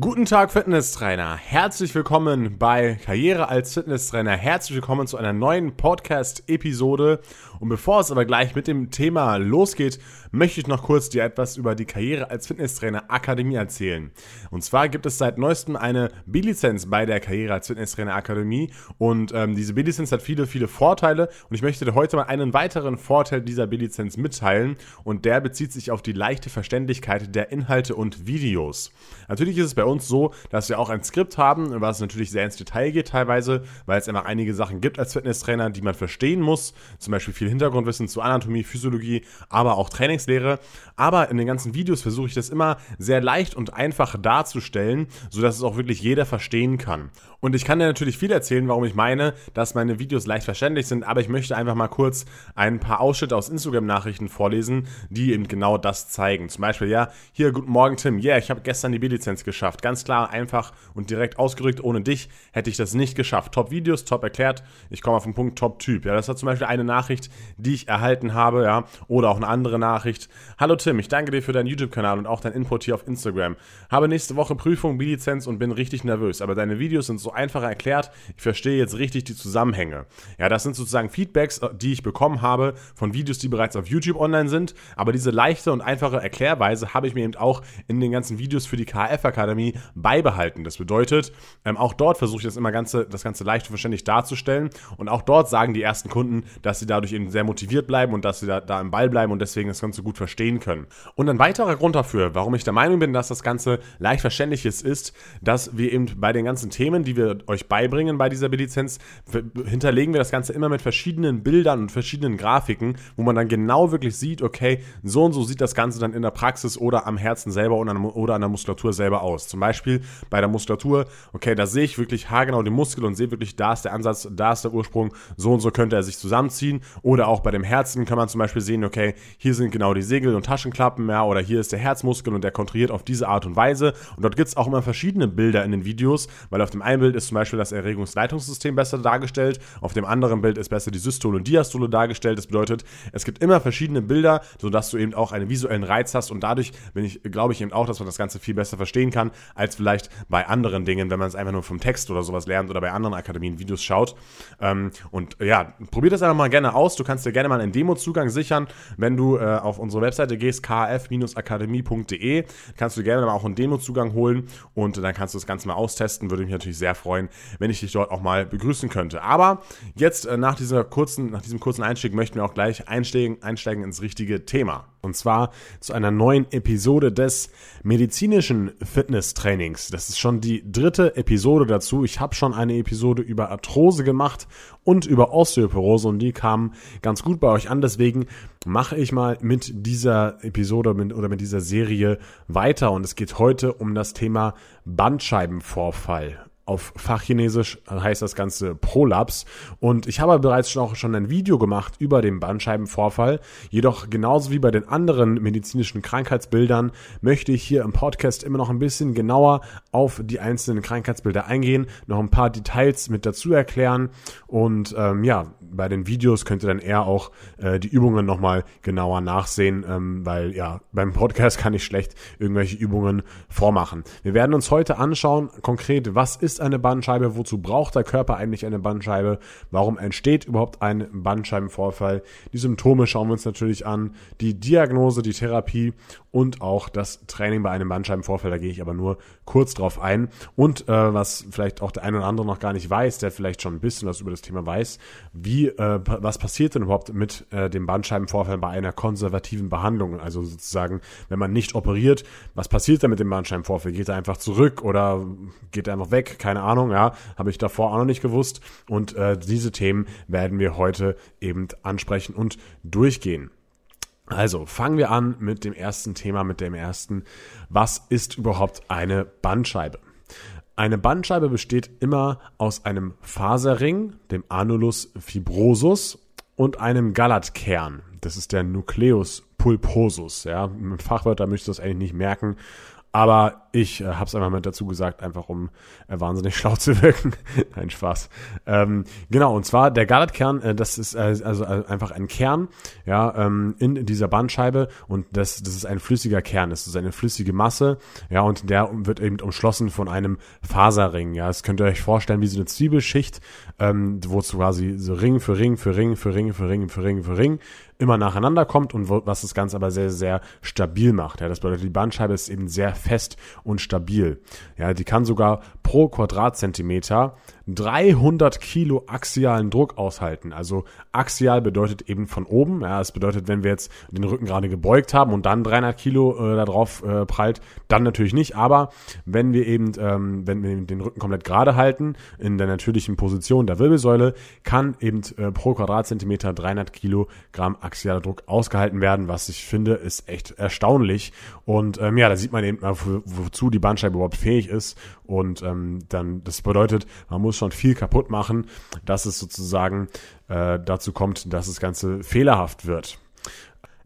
Guten Tag, Fitnesstrainer. Herzlich willkommen bei Karriere als Fitnesstrainer. Herzlich willkommen zu einer neuen Podcast-Episode. Und bevor es aber gleich mit dem Thema losgeht, möchte ich noch kurz dir etwas über die Karriere als Fitnesstrainer Akademie erzählen. Und zwar gibt es seit neuestem eine B-Lizenz bei der Karriere als Fitnesstrainer Akademie. Und ähm, diese B-Lizenz hat viele, viele Vorteile. Und ich möchte dir heute mal einen weiteren Vorteil dieser B-Lizenz mitteilen. Und der bezieht sich auf die leichte Verständlichkeit der Inhalte und Videos. Natürlich ist es bei bei uns so, dass wir auch ein Skript haben, was natürlich sehr ins Detail geht teilweise, weil es einfach einige Sachen gibt als Fitnesstrainer, die man verstehen muss. Zum Beispiel viel Hintergrundwissen zu Anatomie, Physiologie, aber auch Trainingslehre. Aber in den ganzen Videos versuche ich das immer sehr leicht und einfach darzustellen, sodass es auch wirklich jeder verstehen kann. Und ich kann dir natürlich viel erzählen, warum ich meine, dass meine Videos leicht verständlich sind, aber ich möchte einfach mal kurz ein paar Ausschnitte aus Instagram-Nachrichten vorlesen, die eben genau das zeigen. Zum Beispiel, ja, hier, guten Morgen Tim, yeah, ich habe gestern die B-Lizenz geschafft. Ganz klar, einfach und direkt ausgerückt. Ohne dich hätte ich das nicht geschafft. Top-Videos, top erklärt. Ich komme auf den Punkt Top-Typ. Ja, das war zum Beispiel eine Nachricht, die ich erhalten habe, ja, oder auch eine andere Nachricht. Hallo Tim, ich danke dir für deinen YouTube-Kanal und auch dein Input hier auf Instagram. Habe nächste Woche Prüfung B-Lizenz und bin richtig nervös, aber deine Videos sind so einfacher erklärt. Ich verstehe jetzt richtig die Zusammenhänge. Ja, das sind sozusagen Feedbacks, äh, die ich bekommen habe von Videos, die bereits auf YouTube online sind. Aber diese leichte und einfache Erklärweise habe ich mir eben auch in den ganzen Videos für die KF-Akademie beibehalten. Das bedeutet, ähm, auch dort versuche ich das immer ganze, das Ganze leicht und verständlich darzustellen. Und auch dort sagen die ersten Kunden, dass sie dadurch eben sehr motiviert bleiben und dass sie da, da im Ball bleiben und deswegen das Ganze gut verstehen können. Und ein weiterer Grund dafür, warum ich der Meinung bin, dass das Ganze leicht verständlich ist, ist, dass wir eben bei den ganzen Themen, die wir euch beibringen bei dieser B-Lizenz, hinterlegen wir das Ganze immer mit verschiedenen Bildern und verschiedenen Grafiken, wo man dann genau wirklich sieht, okay, so und so sieht das Ganze dann in der Praxis oder am Herzen selber oder an der Muskulatur selber aus. Zum Beispiel bei der Muskulatur, okay, da sehe ich wirklich haargenau den Muskel und sehe wirklich, da ist der Ansatz, da ist der Ursprung, so und so könnte er sich zusammenziehen. Oder auch bei dem Herzen kann man zum Beispiel sehen, okay, hier sind genau die Segel und Taschenklappen, ja, oder hier ist der Herzmuskel und der kontrahiert auf diese Art und Weise. Und dort gibt es auch immer verschiedene Bilder in den Videos, weil auf dem einen Bild ist zum Beispiel Beispiel das Erregungsleitungssystem besser dargestellt. Auf dem anderen Bild ist besser die Systole und Diastole dargestellt. Das bedeutet, es gibt immer verschiedene Bilder, sodass du eben auch einen visuellen Reiz hast und dadurch bin ich, glaube ich eben auch, dass man das Ganze viel besser verstehen kann, als vielleicht bei anderen Dingen, wenn man es einfach nur vom Text oder sowas lernt oder bei anderen Akademien Videos schaut. Ähm, und ja, probier das einfach mal gerne aus. Du kannst dir gerne mal einen Demo-Zugang sichern, wenn du äh, auf unsere Webseite gehst, kf-akademie.de. Kannst du gerne mal auch einen Demo-Zugang holen und dann kannst du das Ganze mal austesten. Würde mich natürlich sehr freuen, wenn ich dich dort auch mal begrüßen könnte. Aber jetzt äh, nach, dieser kurzen, nach diesem kurzen Einstieg möchten wir auch gleich einsteigen, einsteigen ins richtige Thema. Und zwar zu einer neuen Episode des medizinischen Fitnesstrainings. Das ist schon die dritte Episode dazu. Ich habe schon eine Episode über Arthrose gemacht und über Osteoporose und die kamen ganz gut bei euch an. Deswegen mache ich mal mit dieser Episode oder mit dieser Serie weiter. Und es geht heute um das Thema Bandscheibenvorfall auf Fachchinesisch heißt das Ganze Prolaps. Und ich habe bereits schon auch schon ein Video gemacht über den Bandscheibenvorfall. Jedoch genauso wie bei den anderen medizinischen Krankheitsbildern möchte ich hier im Podcast immer noch ein bisschen genauer auf die einzelnen Krankheitsbilder eingehen, noch ein paar Details mit dazu erklären. Und ähm, ja, bei den Videos könnt ihr dann eher auch äh, die Übungen nochmal genauer nachsehen, ähm, weil ja, beim Podcast kann ich schlecht irgendwelche Übungen vormachen. Wir werden uns heute anschauen, konkret, was ist eine Bandscheibe, wozu braucht der Körper eigentlich eine Bandscheibe, warum entsteht überhaupt ein Bandscheibenvorfall. Die Symptome schauen wir uns natürlich an, die Diagnose, die Therapie und auch das Training bei einem Bandscheibenvorfall, da gehe ich aber nur kurz drauf ein. Und äh, was vielleicht auch der eine oder andere noch gar nicht weiß, der vielleicht schon ein bisschen was über das Thema weiß, wie, äh, was passiert denn überhaupt mit äh, dem Bandscheibenvorfall bei einer konservativen Behandlung? Also sozusagen, wenn man nicht operiert, was passiert da mit dem Bandscheibenvorfall? Geht er einfach zurück oder geht er einfach weg? Keine Ahnung, ja, habe ich davor auch noch nicht gewusst. Und äh, diese Themen werden wir heute eben ansprechen und durchgehen. Also fangen wir an mit dem ersten Thema, mit dem ersten. Was ist überhaupt eine Bandscheibe? Eine Bandscheibe besteht immer aus einem Faserring, dem Anulus fibrosus und einem Galatkern. Das ist der Nucleus pulposus. Ja, mit Fachwörter müsst ihr das eigentlich nicht merken. Aber ich äh, habe es einmal mit dazu gesagt, einfach um äh, wahnsinnig schlau zu wirken. Nein, Spaß. Ähm, genau, und zwar der Garlet-Kern, äh, das ist äh, also äh, einfach ein Kern ja, ähm, in dieser Bandscheibe und das, das ist ein flüssiger Kern, das ist eine flüssige Masse, ja, und der wird eben umschlossen von einem Faserring. Ja, das könnt ihr euch vorstellen wie so eine Zwiebelschicht, ähm, wo es quasi so Ring für Ring für Ring für Ring für Ring für Ring für Ring immer nacheinander kommt und was das Ganze aber sehr, sehr stabil macht. Ja, das bedeutet, die Bandscheibe ist eben sehr fest und stabil. Ja, die kann sogar pro Quadratzentimeter 300 Kilo axialen Druck aushalten. Also axial bedeutet eben von oben. Ja, das bedeutet, wenn wir jetzt den Rücken gerade gebeugt haben und dann 300 Kilo äh, darauf äh, prallt, dann natürlich nicht. Aber wenn wir eben, ähm, wenn wir den Rücken komplett gerade halten, in der natürlichen Position der Wirbelsäule, kann eben äh, pro Quadratzentimeter 300 Kilogramm axialer Druck ausgehalten werden, was ich finde, ist echt erstaunlich. Und ähm, ja, da sieht man eben mal, wozu die Bandscheibe überhaupt fähig ist. Und ähm, dann, das bedeutet, man muss schon viel kaputt machen, dass es sozusagen äh, dazu kommt, dass das Ganze fehlerhaft wird.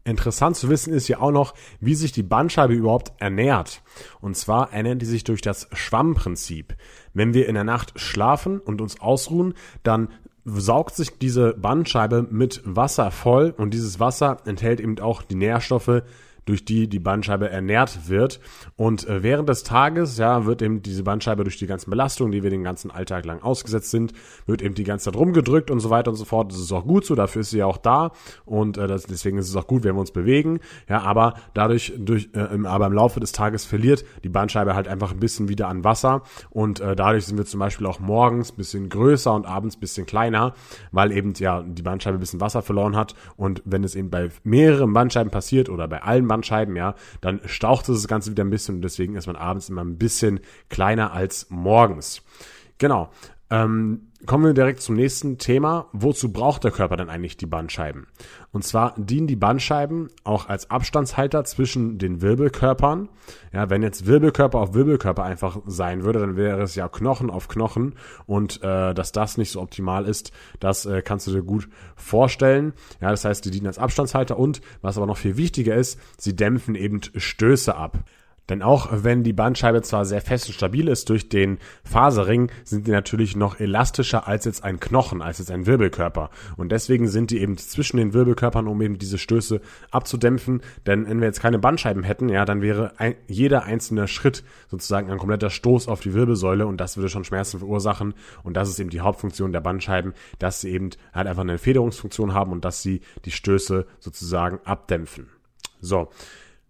Interessant zu wissen ist ja auch noch, wie sich die Bandscheibe überhaupt ernährt. Und zwar ernährt die sich durch das Schwammprinzip. Wenn wir in der Nacht schlafen und uns ausruhen, dann saugt sich diese Bandscheibe mit Wasser voll und dieses Wasser enthält eben auch die Nährstoffe, durch die die Bandscheibe ernährt wird. Und äh, während des Tages, ja, wird eben diese Bandscheibe durch die ganzen Belastungen, die wir den ganzen Alltag lang ausgesetzt sind, wird eben die ganze Zeit rumgedrückt und so weiter und so fort. Das ist auch gut so, dafür ist sie ja auch da und äh, das, deswegen ist es auch gut, wenn wir uns bewegen. Ja, aber dadurch, durch, äh, im, aber im Laufe des Tages verliert die Bandscheibe halt einfach ein bisschen wieder an Wasser und äh, dadurch sind wir zum Beispiel auch morgens bisschen größer und abends bisschen kleiner, weil eben ja die Bandscheibe ein bisschen Wasser verloren hat und wenn es eben bei mehreren Bandscheiben passiert oder bei allen Bandscheiben Bandscheiben, ja, dann staucht es das Ganze wieder ein bisschen und deswegen ist man abends immer ein bisschen kleiner als morgens. Genau. Ähm, kommen wir direkt zum nächsten Thema. Wozu braucht der Körper denn eigentlich die Bandscheiben? Und zwar dienen die Bandscheiben auch als Abstandshalter zwischen den Wirbelkörpern. Ja, wenn jetzt Wirbelkörper auf Wirbelkörper einfach sein würde, dann wäre es ja Knochen auf Knochen. Und äh, dass das nicht so optimal ist, das äh, kannst du dir gut vorstellen. Ja, das heißt, die dienen als Abstandshalter und was aber noch viel wichtiger ist, sie dämpfen eben Stöße ab. Denn auch wenn die Bandscheibe zwar sehr fest und stabil ist durch den Faserring, sind die natürlich noch elastischer als jetzt ein Knochen, als jetzt ein Wirbelkörper. Und deswegen sind die eben zwischen den Wirbelkörpern, um eben diese Stöße abzudämpfen. Denn wenn wir jetzt keine Bandscheiben hätten, ja, dann wäre ein, jeder einzelne Schritt sozusagen ein kompletter Stoß auf die Wirbelsäule und das würde schon Schmerzen verursachen. Und das ist eben die Hauptfunktion der Bandscheiben, dass sie eben halt einfach eine Federungsfunktion haben und dass sie die Stöße sozusagen abdämpfen. So.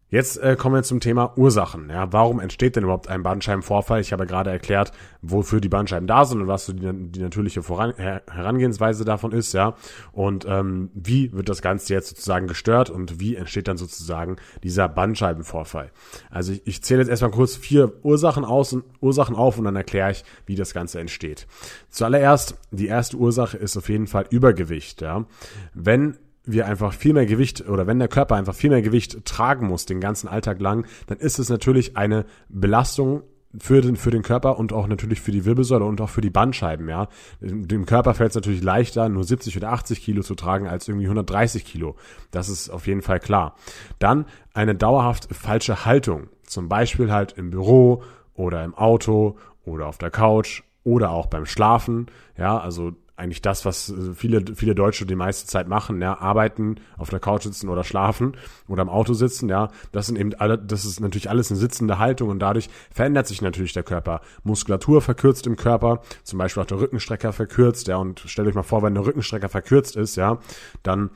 Jetzt äh, kommen wir zum Thema Ursachen. Ja, warum entsteht denn überhaupt ein Bandscheibenvorfall? Ich habe gerade erklärt, wofür die Bandscheiben da sind und was so die, die natürliche Voran Her Herangehensweise davon ist, ja. Und ähm, wie wird das Ganze jetzt sozusagen gestört und wie entsteht dann sozusagen dieser Bandscheibenvorfall? Also ich, ich zähle jetzt erstmal kurz vier Ursachen aus und Ursachen auf und dann erkläre ich, wie das Ganze entsteht. Zuallererst, die erste Ursache ist auf jeden Fall Übergewicht, ja. Wenn wir einfach viel mehr Gewicht oder wenn der Körper einfach viel mehr Gewicht tragen muss den ganzen Alltag lang, dann ist es natürlich eine Belastung für den, für den Körper und auch natürlich für die Wirbelsäule und auch für die Bandscheiben, ja. Dem Körper fällt es natürlich leichter, nur 70 oder 80 Kilo zu tragen, als irgendwie 130 Kilo. Das ist auf jeden Fall klar. Dann eine dauerhaft falsche Haltung. Zum Beispiel halt im Büro oder im Auto oder auf der Couch oder auch beim Schlafen. Ja, also eigentlich das, was äh, viele, viele Deutsche die meiste Zeit machen, ja, arbeiten, auf der Couch sitzen oder schlafen oder im Auto sitzen, ja, das sind eben alle, das ist natürlich alles eine sitzende Haltung und dadurch verändert sich natürlich der Körper. Muskulatur verkürzt im Körper, zum Beispiel auch der Rückenstrecker verkürzt, ja, und stellt euch mal vor, wenn der Rückenstrecker verkürzt ist, ja, dann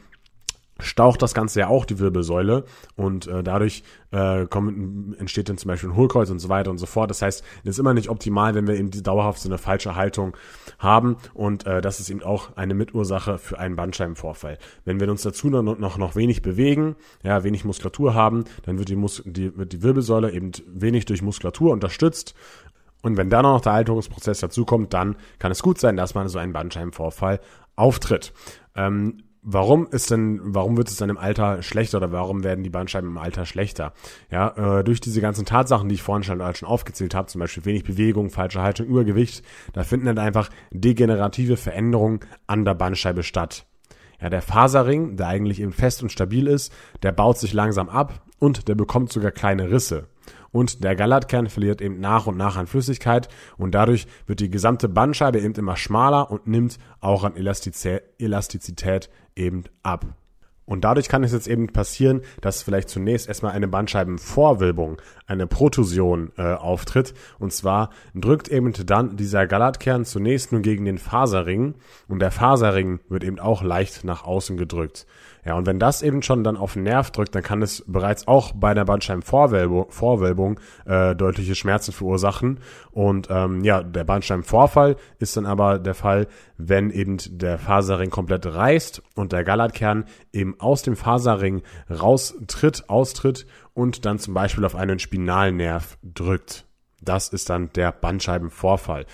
staucht das Ganze ja auch die Wirbelsäule und äh, dadurch äh, kommt, entsteht dann zum Beispiel ein Hohlkreuz und so weiter und so fort. Das heißt, es ist immer nicht optimal, wenn wir eben dauerhaft so eine falsche Haltung haben und äh, das ist eben auch eine Mitursache für einen Bandscheibenvorfall. Wenn wir uns dazu noch, noch, noch wenig bewegen, ja, wenig Muskulatur haben, dann wird die, Mus die, wird die Wirbelsäule eben wenig durch Muskulatur unterstützt und wenn dann noch der Alterungsprozess dazukommt, dann kann es gut sein, dass man so einen Bandscheibenvorfall auftritt. Ähm, Warum ist denn, warum wird es dann im Alter schlechter oder warum werden die Bandscheiben im Alter schlechter? Ja, äh, durch diese ganzen Tatsachen, die ich vorhin schon, schon aufgezählt habe, zum Beispiel wenig Bewegung, falsche Haltung, Übergewicht, da finden dann einfach degenerative Veränderungen an der Bandscheibe statt. Ja, der Faserring, der eigentlich eben fest und stabil ist, der baut sich langsam ab und der bekommt sogar kleine Risse. und der Galatkern verliert eben nach und nach an Flüssigkeit und dadurch wird die gesamte Bandscheibe eben immer schmaler und nimmt auch an Elastizität eben ab. Und dadurch kann es jetzt eben passieren, dass vielleicht zunächst erstmal eine Bandscheibenvorwölbung, eine Protusion äh, auftritt. Und zwar drückt eben dann dieser Galatkern zunächst nur gegen den Faserring und der Faserring wird eben auch leicht nach außen gedrückt. Ja, und wenn das eben schon dann auf den Nerv drückt, dann kann es bereits auch bei der Bandscheibenvorwölbung Vorwölbung, äh, deutliche Schmerzen verursachen. Und ähm, ja, der Bandscheibenvorfall ist dann aber der Fall, wenn eben der Faserring komplett reißt und der Galatkern eben aus dem Faserring raustritt, austritt und dann zum Beispiel auf einen Spinalnerv drückt. Das ist dann der Bandscheibenvorfall.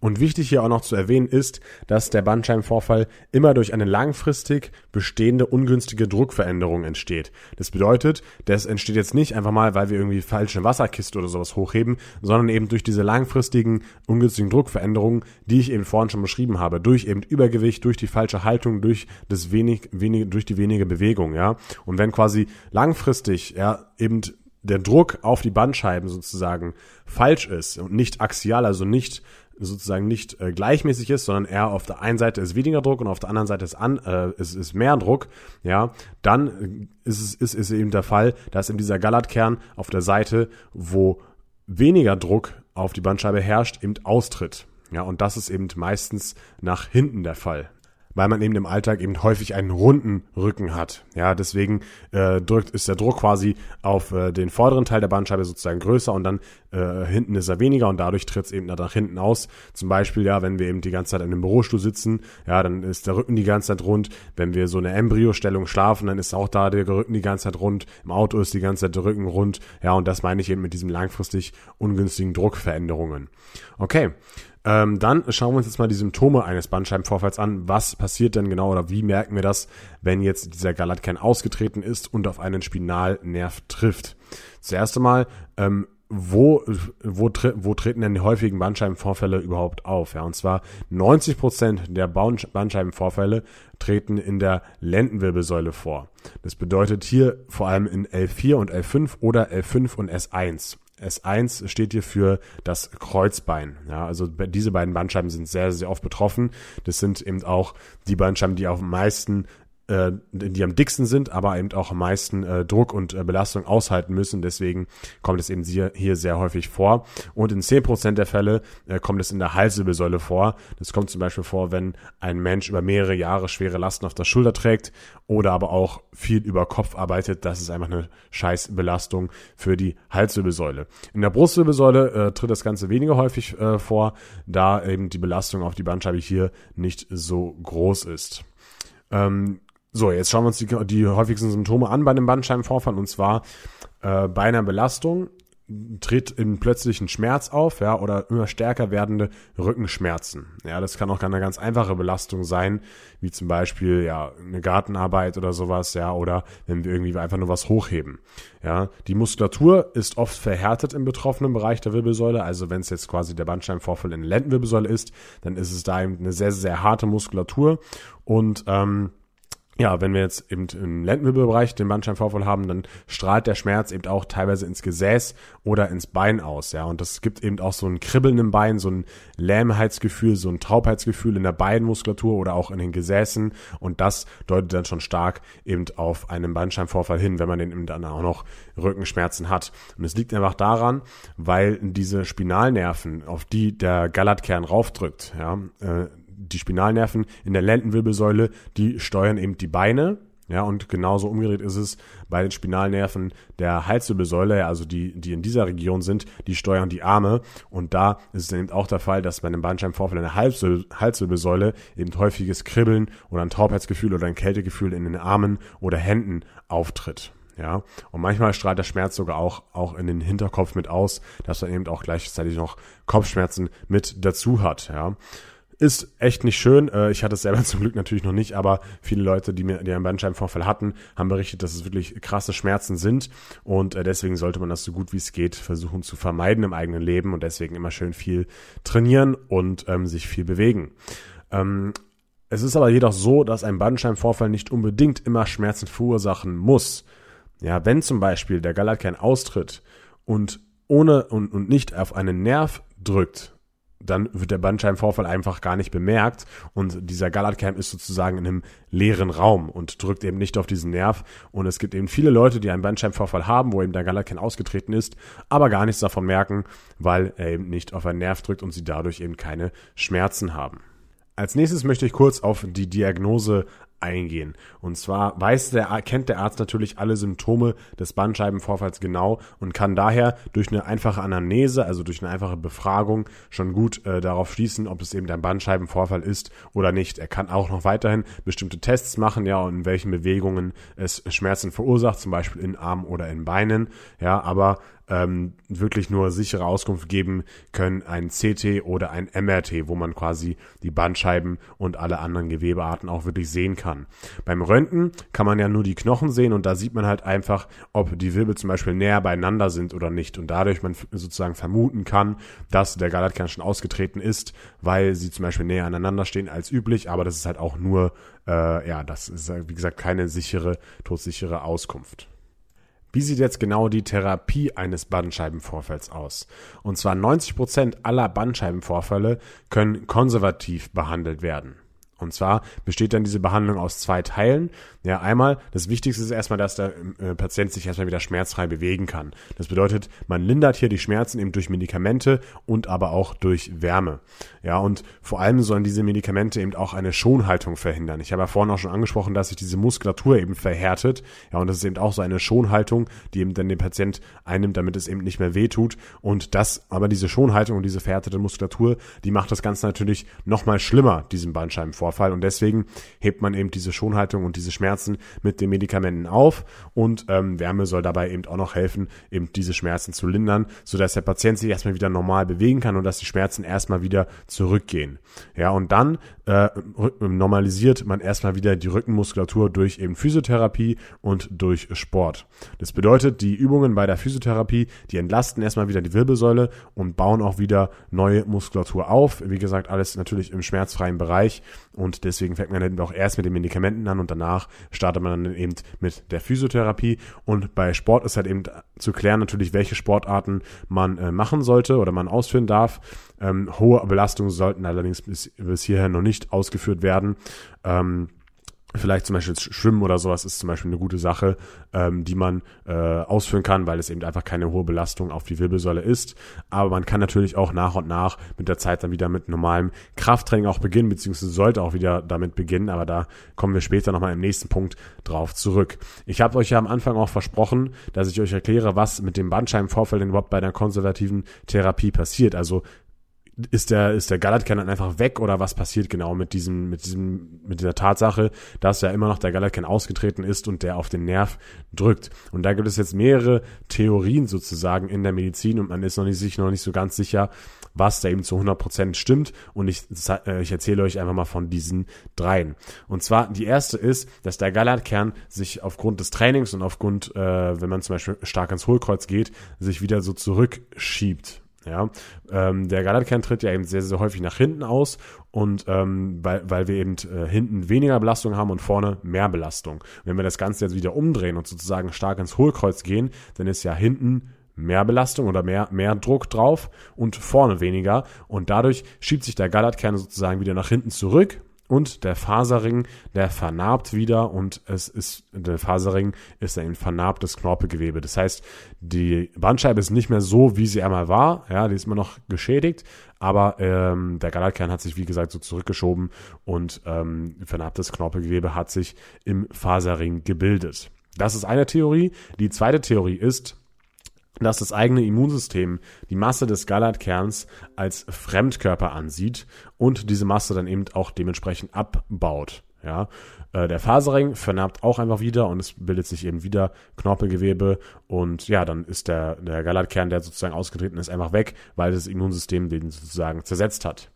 Und wichtig hier auch noch zu erwähnen ist, dass der Bandscheibenvorfall immer durch eine langfristig bestehende ungünstige Druckveränderung entsteht. Das bedeutet, das entsteht jetzt nicht einfach mal, weil wir irgendwie falsche Wasserkiste oder sowas hochheben, sondern eben durch diese langfristigen ungünstigen Druckveränderungen, die ich eben vorhin schon beschrieben habe, durch eben Übergewicht, durch die falsche Haltung, durch das wenig, wenig durch die wenige Bewegung, ja. Und wenn quasi langfristig, ja, eben der Druck auf die Bandscheiben sozusagen falsch ist und nicht axial, also nicht sozusagen nicht äh, gleichmäßig ist, sondern eher auf der einen Seite ist weniger Druck und auf der anderen Seite ist, an, äh, ist, ist mehr Druck, ja, dann ist es ist, ist eben der Fall, dass in dieser Galatkern auf der Seite, wo weniger Druck auf die Bandscheibe herrscht, eben austritt. Ja, und das ist eben meistens nach hinten der Fall weil man eben im Alltag eben häufig einen runden Rücken hat. Ja, deswegen äh, drückt ist der Druck quasi auf äh, den vorderen Teil der Bandscheibe sozusagen größer und dann äh, hinten ist er weniger und dadurch tritt es eben nach hinten aus. Zum Beispiel ja, wenn wir eben die ganze Zeit in einem Bürostuhl sitzen, ja, dann ist der Rücken die ganze Zeit rund. Wenn wir so eine Embryostellung schlafen, dann ist auch da der Rücken die ganze Zeit rund. Im Auto ist die ganze Zeit der Rücken rund. Ja, und das meine ich eben mit diesem langfristig ungünstigen Druckveränderungen. Okay. Ähm, dann schauen wir uns jetzt mal die Symptome eines Bandscheibenvorfalls an. Was passiert denn genau oder wie merken wir das, wenn jetzt dieser Galatkern ausgetreten ist und auf einen Spinalnerv trifft? Zuerst einmal, ähm, wo, wo, wo treten denn die häufigen Bandscheibenvorfälle überhaupt auf? Ja, und zwar 90 Prozent der Bandscheibenvorfälle treten in der Lendenwirbelsäule vor. Das bedeutet hier vor allem in L4 und L5 oder L5 und S1. S1 steht hier für das Kreuzbein. Ja, also diese beiden Bandscheiben sind sehr, sehr oft betroffen. Das sind eben auch die Bandscheiben, die am meisten äh, die am dicksten sind, aber eben auch am meisten äh, Druck und äh, Belastung aushalten müssen. Deswegen kommt es eben hier, hier sehr häufig vor. Und in zehn Prozent der Fälle äh, kommt es in der Halswirbelsäule vor. Das kommt zum Beispiel vor, wenn ein Mensch über mehrere Jahre schwere Lasten auf der Schulter trägt oder aber auch viel über Kopf arbeitet. Das ist einfach eine Scheißbelastung für die Halswirbelsäule. In der Brustwirbelsäule äh, tritt das Ganze weniger häufig äh, vor, da eben die Belastung auf die Bandscheibe hier nicht so groß ist. Ähm, so, jetzt schauen wir uns die, die häufigsten Symptome an bei einem Bandscheibenvorfall und zwar äh, bei einer Belastung tritt in plötzlichen Schmerz auf, ja, oder immer stärker werdende Rückenschmerzen. Ja, das kann auch eine ganz einfache Belastung sein, wie zum Beispiel, ja, eine Gartenarbeit oder sowas, ja, oder wenn wir irgendwie einfach nur was hochheben. Ja, die Muskulatur ist oft verhärtet im betroffenen Bereich der Wirbelsäule. Also wenn es jetzt quasi der Bandscheibenvorfall in der Lendenwirbelsäule ist, dann ist es da eben eine sehr, sehr harte Muskulatur und, ähm, ja, wenn wir jetzt eben im Lendenwirbelbereich den Bandscheibenvorfall haben, dann strahlt der Schmerz eben auch teilweise ins Gesäß oder ins Bein aus, ja. Und das gibt eben auch so ein Kribbeln im Bein, so ein Lähmheitsgefühl, so ein Taubheitsgefühl in der Beinmuskulatur oder auch in den Gesäßen. Und das deutet dann schon stark eben auf einen Bandscheibenvorfall hin, wenn man den eben dann auch noch Rückenschmerzen hat. Und es liegt einfach daran, weil diese Spinalnerven, auf die der Galatkern raufdrückt, ja, äh, die Spinalnerven in der Lendenwirbelsäule, die steuern eben die Beine. Ja, und genauso umgedreht ist es bei den Spinalnerven der Halswirbelsäule, also die, die in dieser Region sind, die steuern die Arme. Und da ist es eben auch der Fall, dass bei einem Bandscheibenvorfall in der Halswirbelsäule eben häufiges Kribbeln oder ein Taubheitsgefühl oder ein Kältegefühl in den Armen oder Händen auftritt. Ja, und manchmal strahlt der Schmerz sogar auch, auch in den Hinterkopf mit aus, dass man eben auch gleichzeitig noch Kopfschmerzen mit dazu hat. Ja, ist echt nicht schön. Äh, ich hatte es selber zum Glück natürlich noch nicht, aber viele Leute, die mir die einen Bandscheibenvorfall hatten, haben berichtet, dass es wirklich krasse Schmerzen sind. Und äh, deswegen sollte man das so gut wie es geht versuchen zu vermeiden im eigenen Leben und deswegen immer schön viel trainieren und ähm, sich viel bewegen. Ähm, es ist aber jedoch so, dass ein Bandscheibenvorfall nicht unbedingt immer Schmerzen verursachen muss. Ja, wenn zum Beispiel der Galatkern austritt und ohne und, und nicht auf einen Nerv drückt, dann wird der Bandscheibenvorfall einfach gar nicht bemerkt und dieser Gallatkern ist sozusagen in einem leeren Raum und drückt eben nicht auf diesen Nerv und es gibt eben viele Leute, die einen Bandscheibenvorfall haben, wo eben der Gallatkern ausgetreten ist, aber gar nichts davon merken, weil er eben nicht auf einen Nerv drückt und sie dadurch eben keine Schmerzen haben. Als nächstes möchte ich kurz auf die Diagnose eingehen. Und zwar weiß der, kennt der Arzt natürlich alle Symptome des Bandscheibenvorfalls genau und kann daher durch eine einfache Anamnese, also durch eine einfache Befragung, schon gut äh, darauf schließen, ob es eben ein Bandscheibenvorfall ist oder nicht. Er kann auch noch weiterhin bestimmte Tests machen, ja, und in welchen Bewegungen es Schmerzen verursacht, zum Beispiel in Armen oder in Beinen, ja, aber ähm, wirklich nur sichere Auskunft geben können ein CT oder ein MRT, wo man quasi die Bandscheiben und alle anderen Gewebearten auch wirklich sehen kann. Beim Röntgen kann man ja nur die Knochen sehen und da sieht man halt einfach, ob die Wirbel zum Beispiel näher beieinander sind oder nicht und dadurch man sozusagen vermuten kann, dass der Galatkern schon ausgetreten ist, weil sie zum Beispiel näher aneinander stehen als üblich, aber das ist halt auch nur, äh, ja, das ist wie gesagt keine sichere, todsichere Auskunft. Wie sieht jetzt genau die Therapie eines Bandscheibenvorfalls aus? Und zwar 90 Prozent aller Bandscheibenvorfälle können konservativ behandelt werden. Und zwar besteht dann diese Behandlung aus zwei Teilen. Ja, einmal, das Wichtigste ist erstmal, dass der äh, Patient sich erstmal wieder schmerzfrei bewegen kann. Das bedeutet, man lindert hier die Schmerzen eben durch Medikamente und aber auch durch Wärme. Ja, und vor allem sollen diese Medikamente eben auch eine Schonhaltung verhindern. Ich habe ja vorhin auch schon angesprochen, dass sich diese Muskulatur eben verhärtet. Ja, und das ist eben auch so eine Schonhaltung, die eben dann der Patient einnimmt, damit es eben nicht mehr wehtut. Und das, aber diese Schonhaltung und diese verhärtete Muskulatur, die macht das Ganze natürlich nochmal schlimmer, diesem Bandscheibenvorfall. Und deswegen hebt man eben diese Schonhaltung und diese Schmerzen mit den Medikamenten auf. Und ähm, Wärme soll dabei eben auch noch helfen, eben diese Schmerzen zu lindern, sodass der Patient sich erstmal wieder normal bewegen kann und dass die Schmerzen erstmal wieder zurückgehen. Ja, und dann äh, normalisiert man erstmal wieder die Rückenmuskulatur durch eben Physiotherapie und durch Sport. Das bedeutet, die Übungen bei der Physiotherapie, die entlasten erstmal wieder die Wirbelsäule und bauen auch wieder neue Muskulatur auf. Wie gesagt, alles natürlich im schmerzfreien Bereich und deswegen fängt man dann auch erst mit den Medikamenten an und danach startet man dann eben mit der Physiotherapie und bei Sport ist halt eben zu klären natürlich, welche Sportarten man äh, machen sollte oder man ausführen darf. Ähm, hohe Belastungen sollten allerdings bis, bis hierher noch nicht ausgeführt werden. Ähm, Vielleicht zum Beispiel Schwimmen oder sowas ist zum Beispiel eine gute Sache, ähm, die man äh, ausführen kann, weil es eben einfach keine hohe Belastung auf die Wirbelsäule ist. Aber man kann natürlich auch nach und nach mit der Zeit dann wieder mit normalem Krafttraining auch beginnen, beziehungsweise sollte auch wieder damit beginnen. Aber da kommen wir später nochmal im nächsten Punkt drauf zurück. Ich habe euch ja am Anfang auch versprochen, dass ich euch erkläre, was mit dem Bandscheibenvorfall denn überhaupt bei der konservativen Therapie passiert. Also ist der, ist der Galatkan dann einfach weg oder was passiert genau mit diesem, mit diesem, mit dieser Tatsache, dass ja immer noch der Galatkan ausgetreten ist und der auf den Nerv drückt. Und da gibt es jetzt mehrere Theorien sozusagen in der Medizin und man ist noch nicht, sich noch nicht so ganz sicher, was da eben zu 100 Prozent stimmt. Und ich, äh, ich erzähle euch einfach mal von diesen dreien. Und zwar die erste ist, dass der Galatkern sich aufgrund des Trainings und aufgrund, äh, wenn man zum Beispiel stark ans Hohlkreuz geht, sich wieder so zurückschiebt ja, ähm, der Galatkern tritt ja eben sehr, sehr häufig nach hinten aus und ähm, weil, weil wir eben äh, hinten weniger Belastung haben und vorne mehr Belastung. Wenn wir das Ganze jetzt wieder umdrehen und sozusagen stark ins Hohlkreuz gehen, dann ist ja hinten mehr Belastung oder mehr, mehr Druck drauf und vorne weniger. Und dadurch schiebt sich der Galatkern sozusagen wieder nach hinten zurück und der Faserring, der vernarbt wieder und es ist, der Faserring ist ein vernarbtes Knorpelgewebe. Das heißt, die Bandscheibe ist nicht mehr so, wie sie einmal war. Ja, die ist immer noch geschädigt, aber ähm, der Galatkern hat sich, wie gesagt, so zurückgeschoben und ähm, vernarbtes Knorpelgewebe hat sich im Faserring gebildet. Das ist eine Theorie. Die zweite Theorie ist, dass das eigene Immunsystem die Masse des Gallertkerns als Fremdkörper ansieht und diese Masse dann eben auch dementsprechend abbaut. Ja, äh, der Faserring vernarbt auch einfach wieder und es bildet sich eben wieder Knorpelgewebe und ja, dann ist der, der Gallertkern, der sozusagen ausgetreten ist, einfach weg, weil das Immunsystem den sozusagen zersetzt hat.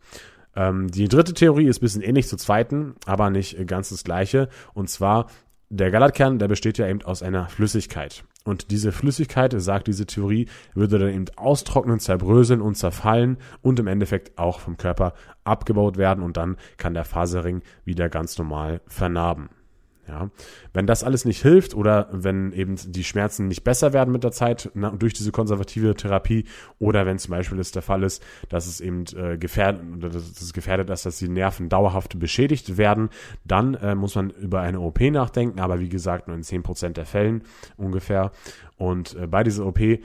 Ähm, die dritte Theorie ist ein bisschen ähnlich zur zweiten, aber nicht ganz das gleiche. Und zwar, der Gallertkern, der besteht ja eben aus einer Flüssigkeit. Und diese Flüssigkeit, sagt diese Theorie, würde dann eben austrocknen, zerbröseln und zerfallen und im Endeffekt auch vom Körper abgebaut werden und dann kann der Faserring wieder ganz normal vernarben. Ja, wenn das alles nicht hilft oder wenn eben die Schmerzen nicht besser werden mit der Zeit na, durch diese konservative Therapie oder wenn zum Beispiel es der Fall ist, dass es eben äh, gefährdet oder dass es gefährdet ist, dass die Nerven dauerhaft beschädigt werden, dann äh, muss man über eine OP nachdenken, aber wie gesagt nur in 10% der Fällen ungefähr. Und äh, bei dieser OP äh,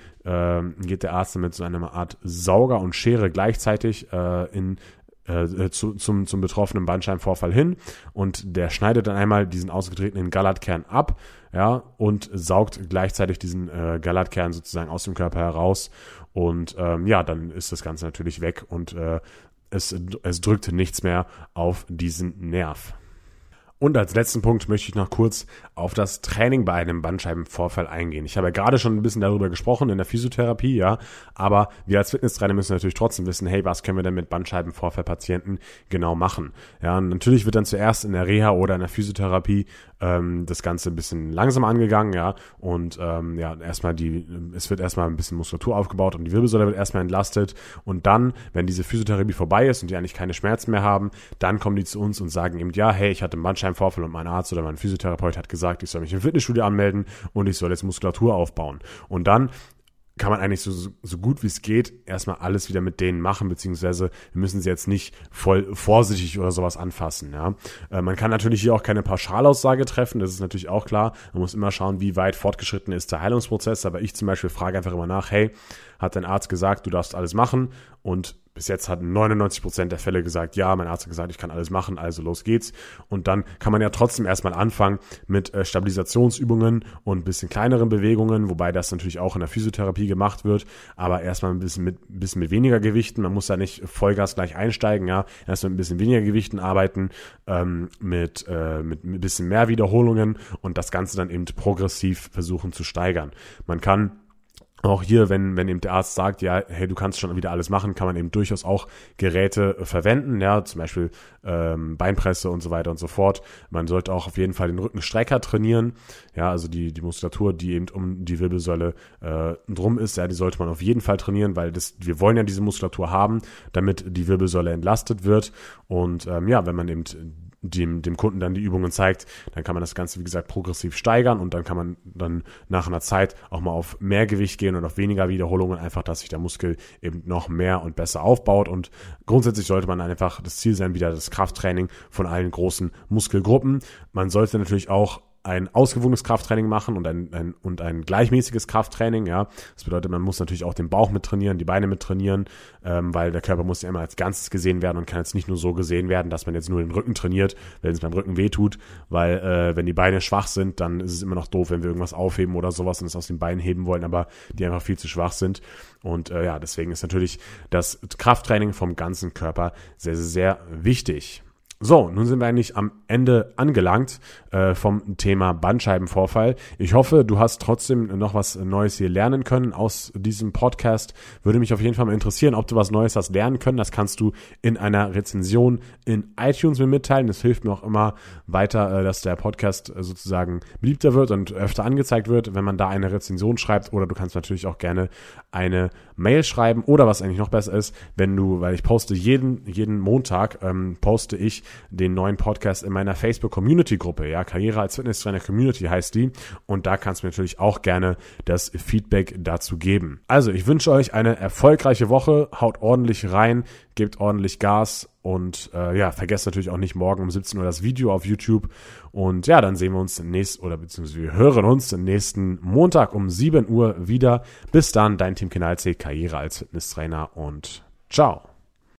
geht der Arzt mit so einer Art Sauger und Schere gleichzeitig äh, in äh, zu, zum, zum betroffenen Bandscheibenvorfall hin und der schneidet dann einmal diesen ausgetretenen Galatkern ab, ja, und saugt gleichzeitig diesen äh, Galatkern sozusagen aus dem Körper heraus und ähm, ja, dann ist das Ganze natürlich weg und äh, es, es drückt nichts mehr auf diesen Nerv. Und als letzten Punkt möchte ich noch kurz auf das Training bei einem Bandscheibenvorfall eingehen. Ich habe ja gerade schon ein bisschen darüber gesprochen in der Physiotherapie, ja, aber wir als Fitnesstrainer müssen natürlich trotzdem wissen, hey, was können wir denn mit Bandscheibenvorfallpatienten genau machen? Ja, natürlich wird dann zuerst in der Reha oder in der Physiotherapie ähm, das Ganze ein bisschen langsam angegangen, ja, und ähm, ja, erstmal die, es wird erstmal ein bisschen Muskulatur aufgebaut und die Wirbelsäule wird erstmal entlastet und dann, wenn diese Physiotherapie vorbei ist und die eigentlich keine Schmerzen mehr haben, dann kommen die zu uns und sagen eben, ja, hey, ich hatte einen Bandscheibenvorfall und mein Arzt oder mein Physiotherapeut hat gesagt, ich soll mich im Fitnessstudio anmelden und ich soll jetzt Muskulatur aufbauen. Und dann kann man eigentlich so, so gut wie es geht erstmal alles wieder mit denen machen, beziehungsweise wir müssen sie jetzt nicht voll vorsichtig oder sowas anfassen. Ja. Äh, man kann natürlich hier auch keine Pauschalaussage treffen, das ist natürlich auch klar. Man muss immer schauen, wie weit fortgeschritten ist der Heilungsprozess. Aber ich zum Beispiel frage einfach immer nach, hey, hat dein Arzt gesagt, du darfst alles machen und bis jetzt hatten 99 Prozent der Fälle gesagt, ja, mein Arzt hat gesagt, ich kann alles machen, also los geht's. Und dann kann man ja trotzdem erstmal anfangen mit äh, Stabilisationsübungen und bisschen kleineren Bewegungen, wobei das natürlich auch in der Physiotherapie gemacht wird, aber erstmal ein bisschen mit, bisschen mit weniger Gewichten. Man muss da nicht Vollgas gleich einsteigen, ja, erstmal ein bisschen weniger Gewichten arbeiten, ähm, mit, äh, mit ein bisschen mehr Wiederholungen und das Ganze dann eben progressiv versuchen zu steigern. Man kann auch hier, wenn, wenn eben der Arzt sagt, ja, hey, du kannst schon wieder alles machen, kann man eben durchaus auch Geräte verwenden, ja, zum Beispiel ähm, Beinpresse und so weiter und so fort. Man sollte auch auf jeden Fall den Rückenstrecker trainieren, ja, also die, die Muskulatur, die eben um die Wirbelsäule äh, drum ist, ja, die sollte man auf jeden Fall trainieren, weil das, wir wollen ja diese Muskulatur haben, damit die Wirbelsäule entlastet wird. Und ähm, ja, wenn man eben dem, dem Kunden dann die Übungen zeigt, dann kann man das Ganze, wie gesagt, progressiv steigern und dann kann man dann nach einer Zeit auch mal auf mehr Gewicht gehen und auf weniger Wiederholungen, einfach, dass sich der Muskel eben noch mehr und besser aufbaut und grundsätzlich sollte man einfach das Ziel sein, wieder das Krafttraining von allen großen Muskelgruppen. Man sollte natürlich auch ein ausgewogenes Krafttraining machen und ein, ein, und ein gleichmäßiges Krafttraining. Ja, das bedeutet, man muss natürlich auch den Bauch mit trainieren, die Beine mit trainieren, ähm, weil der Körper muss ja immer als Ganzes gesehen werden und kann jetzt nicht nur so gesehen werden, dass man jetzt nur den Rücken trainiert, wenn es beim Rücken weh tut, weil äh, wenn die Beine schwach sind, dann ist es immer noch doof, wenn wir irgendwas aufheben oder sowas und es aus den Beinen heben wollen, aber die einfach viel zu schwach sind. Und äh, ja, deswegen ist natürlich das Krafttraining vom ganzen Körper sehr, sehr, sehr wichtig. So, nun sind wir eigentlich am Ende angelangt äh, vom Thema Bandscheibenvorfall. Ich hoffe, du hast trotzdem noch was Neues hier lernen können aus diesem Podcast. Würde mich auf jeden Fall mal interessieren, ob du was Neues hast lernen können. Das kannst du in einer Rezension in iTunes mir mitteilen. Das hilft mir auch immer weiter, äh, dass der Podcast äh, sozusagen beliebter wird und öfter angezeigt wird, wenn man da eine Rezension schreibt. Oder du kannst natürlich auch gerne eine Mail schreiben. Oder was eigentlich noch besser ist, wenn du, weil ich poste jeden, jeden Montag, ähm, poste ich den neuen Podcast in meiner Facebook-Community-Gruppe. Ja, Karriere als Fitnesstrainer Community heißt die. Und da kannst du mir natürlich auch gerne das Feedback dazu geben. Also, ich wünsche euch eine erfolgreiche Woche. Haut ordentlich rein, gebt ordentlich Gas und äh, ja, vergesst natürlich auch nicht morgen um 17 Uhr das Video auf YouTube. Und ja, dann sehen wir uns nächsten oder beziehungsweise wir hören uns nächsten Montag um 7 Uhr wieder. Bis dann, dein Team Kanal C, Karriere als Fitnesstrainer und ciao.